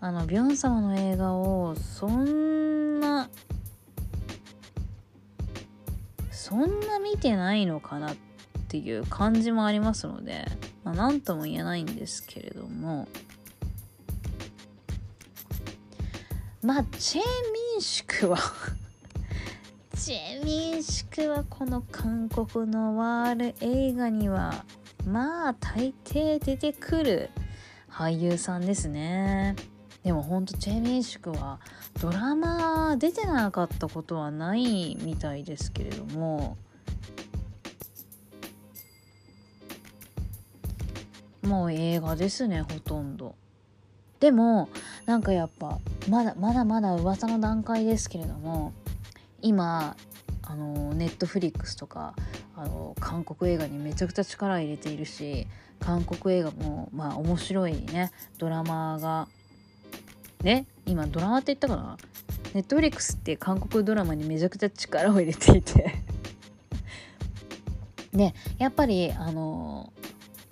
あのビョン様の映画をそんなそんな見てないのかなっていう感じもありますので、まあ、何とも言えないんですけれどもまあチェ・ミンシクはチェ・ミンシクはこの韓国のワール映画にはまあ大抵出てくる俳優さんですね。でもほんとチェ・ミンシクはドラマ出てなかったことはないみたいですけれども。もう映画ですねほとんど。でもなんかやっぱまだまだまだ噂の段階ですけれども今あのネットフリックスとかあの韓国映画にめちゃくちゃ力入れているし韓国映画もまあ面白いねドラマがね今ドラマって言ったかな？ネットフリックスって韓国ドラマにめちゃくちゃ力を入れていて。でやっぱりあの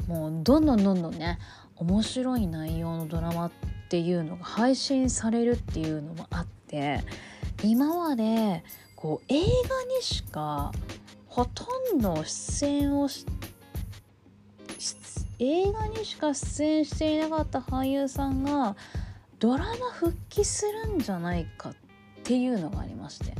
もうどんどんどんどんね面白い内容のドラマっていうのが配信されるっていうのもあって今までこう映画にしかほとんど出演をし映画にしか出演していなかった俳優さんがドラマ復帰するんじゃないかっていうのがありまして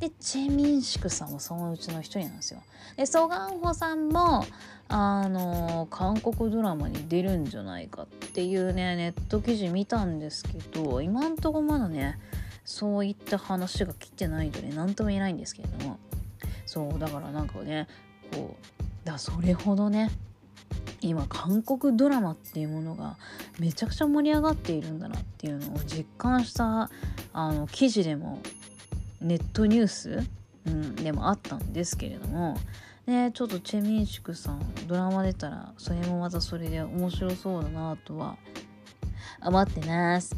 でチェ・ミンシクさんもそのうちの一人なんですよ。でソ・ガンホさんもあの韓国ドラマに出るんじゃないかっていうねネット記事見たんですけど今んとこまだねそういった話が来てないので何とも言えないんですけれども。そうだからなんかねこうだそれほどね今韓国ドラマっていうものがめちゃくちゃ盛り上がっているんだなっていうのを実感したあの記事でもネットニュース、うん、でもあったんですけれどもねちょっとチェ・ミンシクさんドラマ出たらそれもまたそれで面白そうだなとは。思ってます。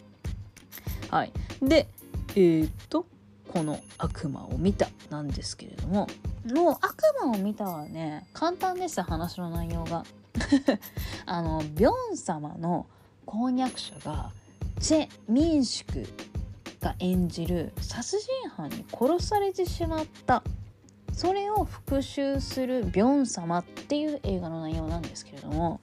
はい。でえー、っとこの「悪魔を見た」なんですけれども。もう悪魔を見たはね簡単です話の内容が。あのビョン様の婚約者がチェ・ミンシクが演じる殺人犯に殺されてしまったそれを復讐するビョン様っていう映画の内容なんですけれども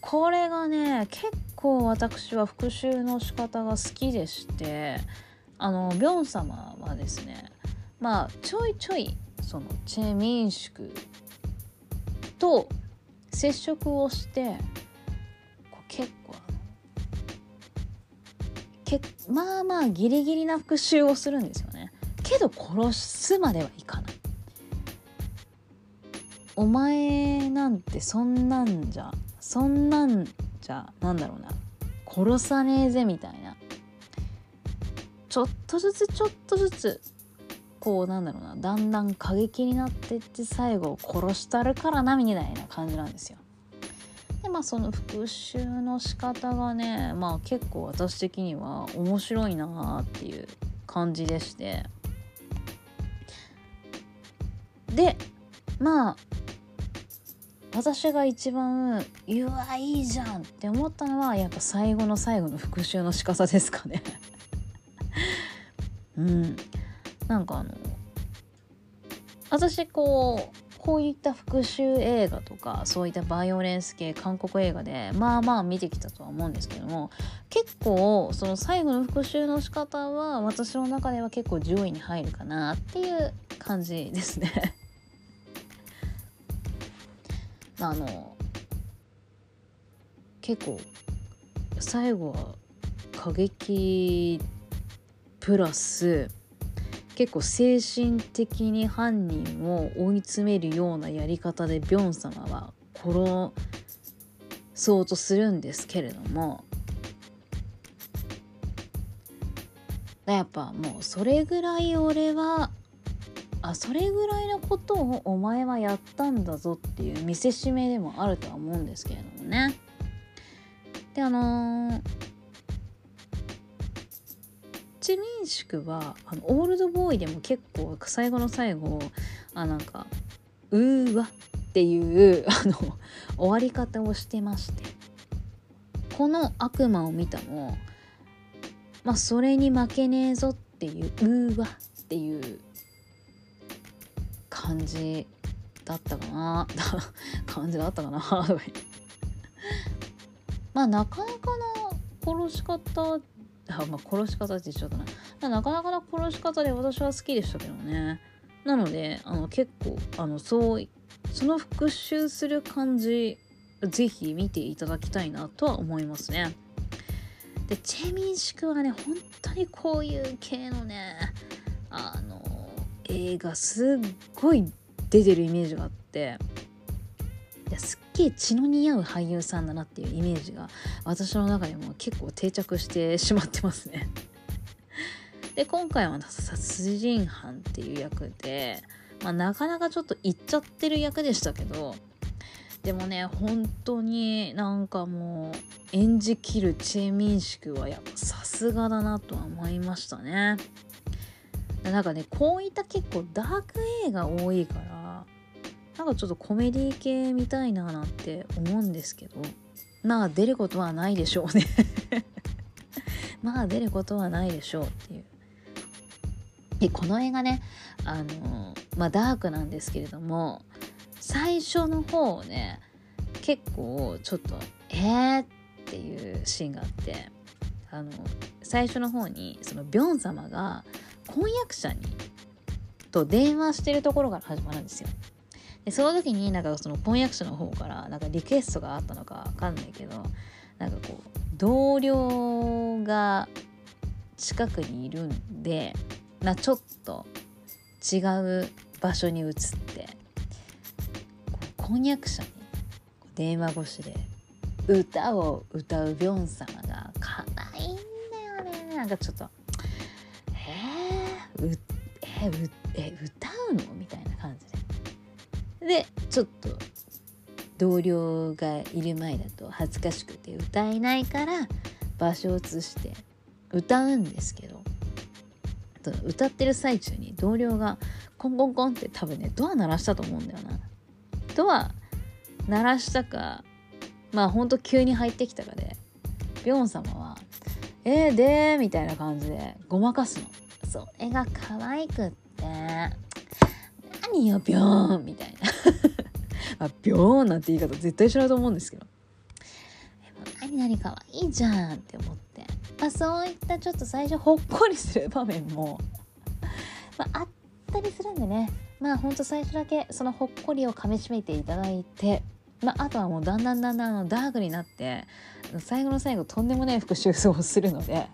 これがね結構私は復讐の仕方が好きでしてあのビョン様はですねまあちょいちょいそのチェ・ミンシクと接触をして結構けまあまあギリギリな復讐をするんですよ。けど殺すまではいかない。お前なんてそんなんじゃそんなんじゃなんだろうな。殺さねえぜみたいな。ちょっとずつちょっとずつこうなんだろうな。だんだん過激になってって最後殺したるからなみたいな感じなんですよ。でまあその復讐の仕方がねまあ結構私的には面白いなっていう感じでして。でまあ私が一番「うわいいじゃん」って思ったのはやっぱ最後の最後の復讐の仕方ですかね。うん。なんかあの私こうこういった復讐映画とかそういったバイオレンス系韓国映画でまあまあ見てきたとは思うんですけども結構その最後の復讐の仕方は私の中では結構上位に入るかなっていう感じですね。あの結構最後は過激プラス結構精神的に犯人を追い詰めるようなやり方でビョン様は殺そうとするんですけれどもやっぱもうそれぐらい俺はあそれぐらいのことをお前はやったんだぞっていう見せしめでもあるとは思うんですけれどもね。であのー、チミンシクはあのオールドボーイでも結構最後の最後あなんか「うーわ」っていうあの終わり方をしてましてこの悪魔を見たもまあそれに負けねえぞっていう「うーわ」っていう感じだったかな。感じだったかな。まあなかなかな殺し方あまあ殺し方って言っちゃったな。なかなかな殺し方で私は好きでしたけどね。なのであの結構あのそうその復讐する感じぜひ見ていただきたいなとは思いますね。でチェミンシクはね本当にこういう系のねあの映画すっごい出てるイメージがあっていやすっげえ血の似合う俳優さんだなっていうイメージが私の中でも結構定着してしまってますね。で今回は殺人犯っていう役で、まあ、なかなかちょっといっちゃってる役でしたけどでもね本当になんかもう演じきるチェ・ミンシクはやっぱさすがだなとは思いましたね。なんかねこういった結構ダーク映画多いからなんかちょっとコメディ系みたいななんて思うんですけどまあ出ることはないでしょうね。まあ出ることはないでしょうっていう。でこの映画ねあのまあダークなんですけれども最初の方ね結構ちょっとえーっていうシーンがあってあの最初の方にそのビョン様が婚約者にと電話してるところから始まるんですよ。でその時になんかその婚約者の方からなんかリクエストがあったのかわかんないけどなんかこう同僚が近くにいるんで、まあ、ちょっと違う場所に移って婚約者に電話越しで歌を歌うビョン様が可愛いんだよねなんかちょっとうえうえ歌うの？みたいな感じで。でちょっと同僚がいる前だと恥ずかしくて歌えないから場所を移して歌うんですけど。歌ってる最中に同僚がコンコンコンって多分ねドア鳴らしたと思うんだよな。ドア鳴らしたかまあほんと急に入ってきたかでビョン様は「えー、でー」みたいな感じでごまかすの。それが可愛くって。何よビョーンみたいな。あビョーンなんて言い方絶対しないと思うんですけど。何々可愛いじゃんって思って、まあ、そういったちょっと最初ほっこりする場面も、まあ、あったりするんでね。まあほんと最初だけそのほっこりをかみしめていただいて。まあ、あとはもうだんだんだんだんあのダークになって最後の最後とんでもない復讐をするので、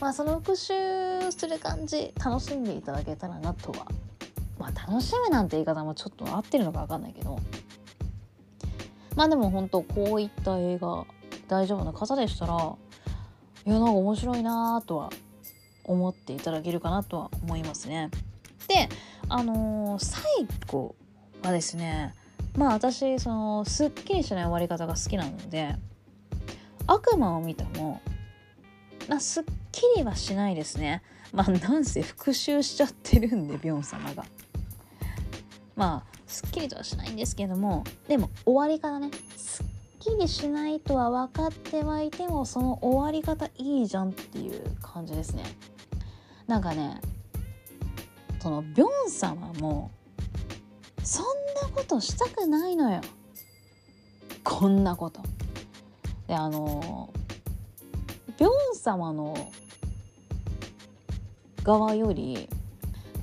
まあ、その復讐する感じ楽しんでいただけたらなとはまあ楽しむなんて言い方もちょっと合ってるのか分かんないけどまあでも本当こういった映画大丈夫な方でしたらいやなんか面白いなとは思っていただけるかなとは思いますね。であのー、最後はですねまあ私そのすっきりしない終わり方が好きなので悪魔を見てもまあすっきりはしないですね。まあなんせ復讐しちゃってるんでビョン様が。まあすっきりとはしないんですけどもでも終わり方ね。すっきりしないとは分かってはいてもその終わり方いいじゃんっていう感じですね。なんかねそのビョン様もそんなことしたくないのよ。こんなこと。であのビョン様の側より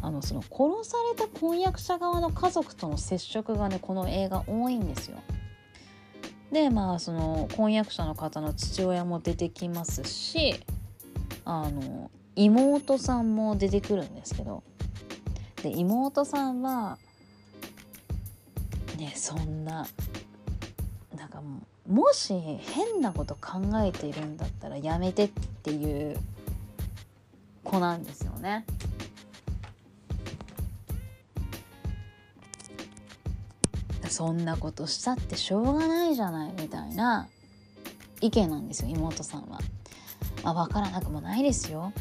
あのその殺された婚約者側の家族との接触がねこの映画多いんですよ。でまあその婚約者の方の父親も出てきますしあの妹さんも出てくるんですけどで妹さんはねそんななんかもうもし変なこと考えているんだったらやめてっていう子なんですよね。そんなことしたってしょうがないじゃないみたいな意見なんですよ妹さんは。まあ、分からなくもないですよ。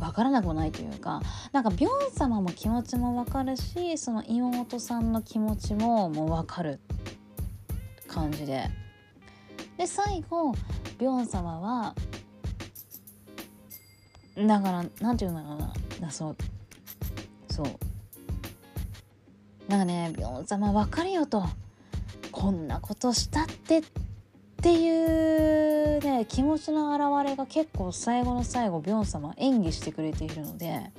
分からなくもないというかなんかビョン様も気持ちも分かるしその妹さんの気持ちももう分かる感じで。で最後ビョン様はだからなんて言うんだろうなそう。そう。なんかねビョン様分かるよと。こんなことしたってっていうね気持ちの表れが結構最後の最後ビョン様演技してくれているので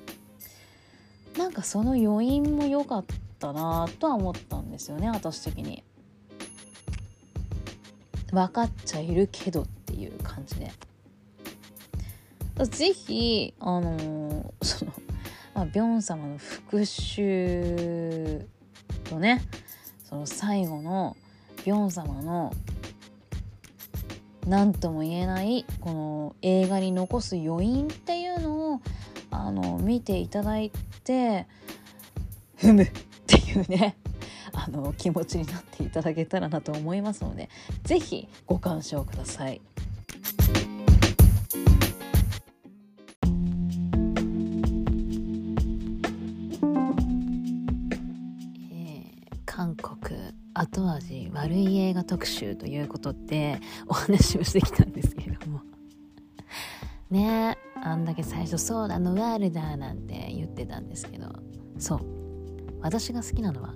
なんかその余韻も良かったなとは思ったんですよね私的に。分かっちゃいるけどっていう感じで。是非あのー、その、まあ、ビョン様の復讐とねその最後のビョン様の何とも言えないこの映画に残す余韻っていうのをあの見ていただいて ふむっていうねあの気持ちになっていただけたらなと思いますので是非ご鑑賞ください。韓国後味悪い映画特集ということでお話をしてきたんですけれども。ねあんだけ最初「そうだノワールだ」なんて言ってたんですけど。そう。私が好きなのは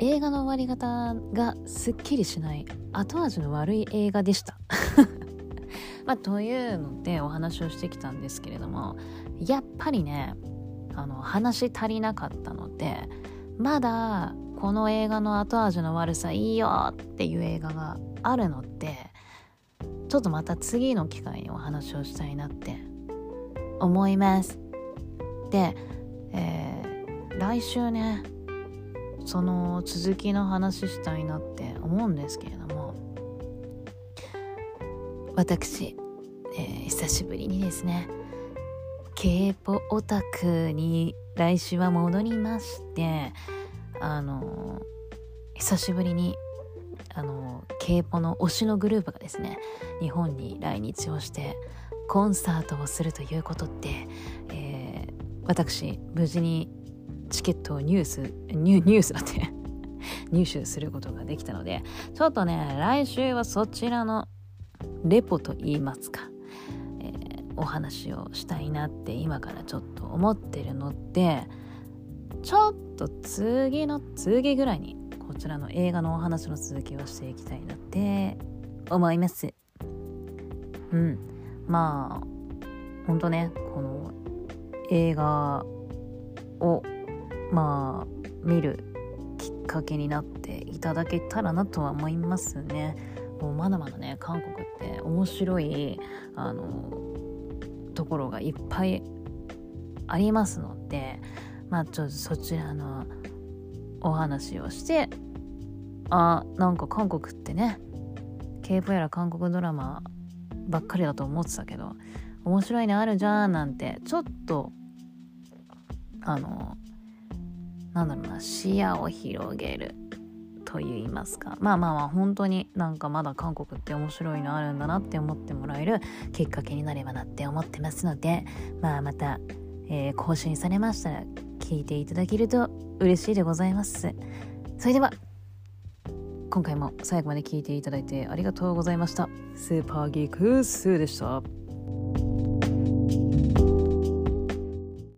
映画の終わり方がすっきりしない後味の悪い映画でした。まあ、というのでお話をしてきたんですけれどもやっぱりねあの話足りなかったのでまだこの映画の後味の悪さいいよっていう映画があるのでちょっとまた次の機会にお話をしたいなって思います。で、えー、来週ねその続きの話したいなって思うんですけれども私、えー、久しぶりにですね k p o オタクに来週は戻りましてあの久しぶりにあの k p o の推しのグループがですね日本に来日をしてコンサートをするということって、えー、私無事にチケットをニュースニュニュースだって 入手することができたのでちょっとね来週はそちらのレポと言いますか、えー、お話をしたいなって今からちょっと思ってるのでちょっと次の次ぐらいにこちらの映画のお話の続きをしていきたいなって思います。うん。まあ、ほんとね、この映画を、まあ、見るきっかけになっていただけたらなとは思いますね。もうまだまだね韓国って面白いあのところがいっぱいありますのでまあちょっとそちらのお話をしてあなんか韓国ってね k p o やら韓国ドラマばっかりだと思ってたけど面白いのあるじゃんなんてちょっとあのなんだろうな視野を広げると言いますか。まあまあまあ本当になんかまだ韓国って面白いのあるんだなって思ってもらえるきっかけになればなって思ってますのでまあまた、えー、更新されましたら聞いていただけると嬉しいでございます。それでは今回も最後まで聞いていただいてありがとうございました。スーパーギークスーでした。